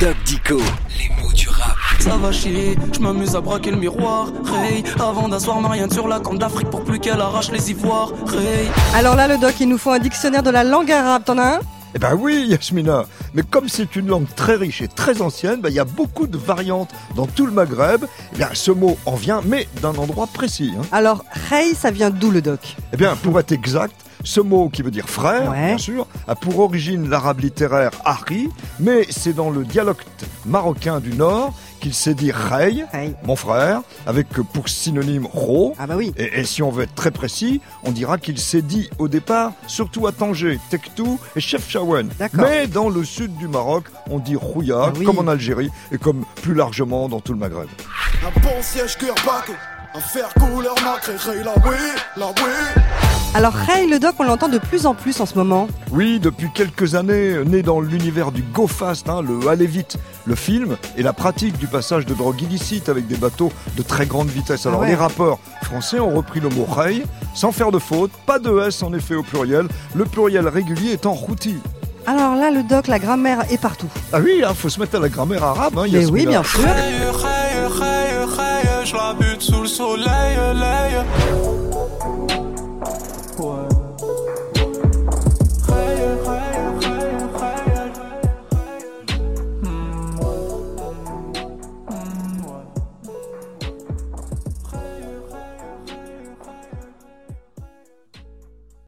Doc Dico, les mots du rap. Ça va chier, je m'amuse à braquer le miroir. Ray, avant d'asseoir Marianne sur la corne d'Afrique pour plus qu'elle arrache les ivoires. Ray. Alors là, le doc, il nous faut un dictionnaire de la langue arabe. T'en as un? Eh ben oui, Yasmina. Mais comme c'est une langue très riche et très ancienne, ben, il y a beaucoup de variantes dans tout le Maghreb. Eh bien, ce mot en vient, mais d'un endroit précis. hein. Alors, Rey, ça vient d'où le doc? Eh bien, pour être exact, ce mot qui veut dire frère, Ouais. bien sûr, a pour origine l'arabe littéraire Hari, mais c'est dans le dialecte marocain du Nord qu'il s'est dit Rey, mon frère, avec pour synonyme Ro. Ah bah oui. Et, et si on veut être très précis, on dira qu'il s'est dit au départ, surtout à Tanger, Tektou et Chefchaouen. D'accord. Mais dans le sud du Maroc, on dit Rouya, Ah oui. comme en Algérie, et comme plus largement dans tout le Maghreb. Un bon siège cœur baqué, un fer couleur nacré, Ray, la oui, la oui. Alors, Rey, le doc, on l'entend de plus en plus en ce moment. Oui, depuis quelques années, né dans l'univers du go fast, hein, le aller vite, le film et la pratique du passage de drogue illicite avec des bateaux de très grande vitesse. Alors Ah ouais. les rappeurs français ont repris le mot rey sans faire de faute, pas de S en effet au pluriel, le pluriel régulier étant routi. Alors là, le doc, la grammaire est partout. Ah oui, il faut se mettre à la grammaire arabe. Hein, Mais oui, bien sûr. Ray, ray, ray, ray, je la bute sous le soleil. for.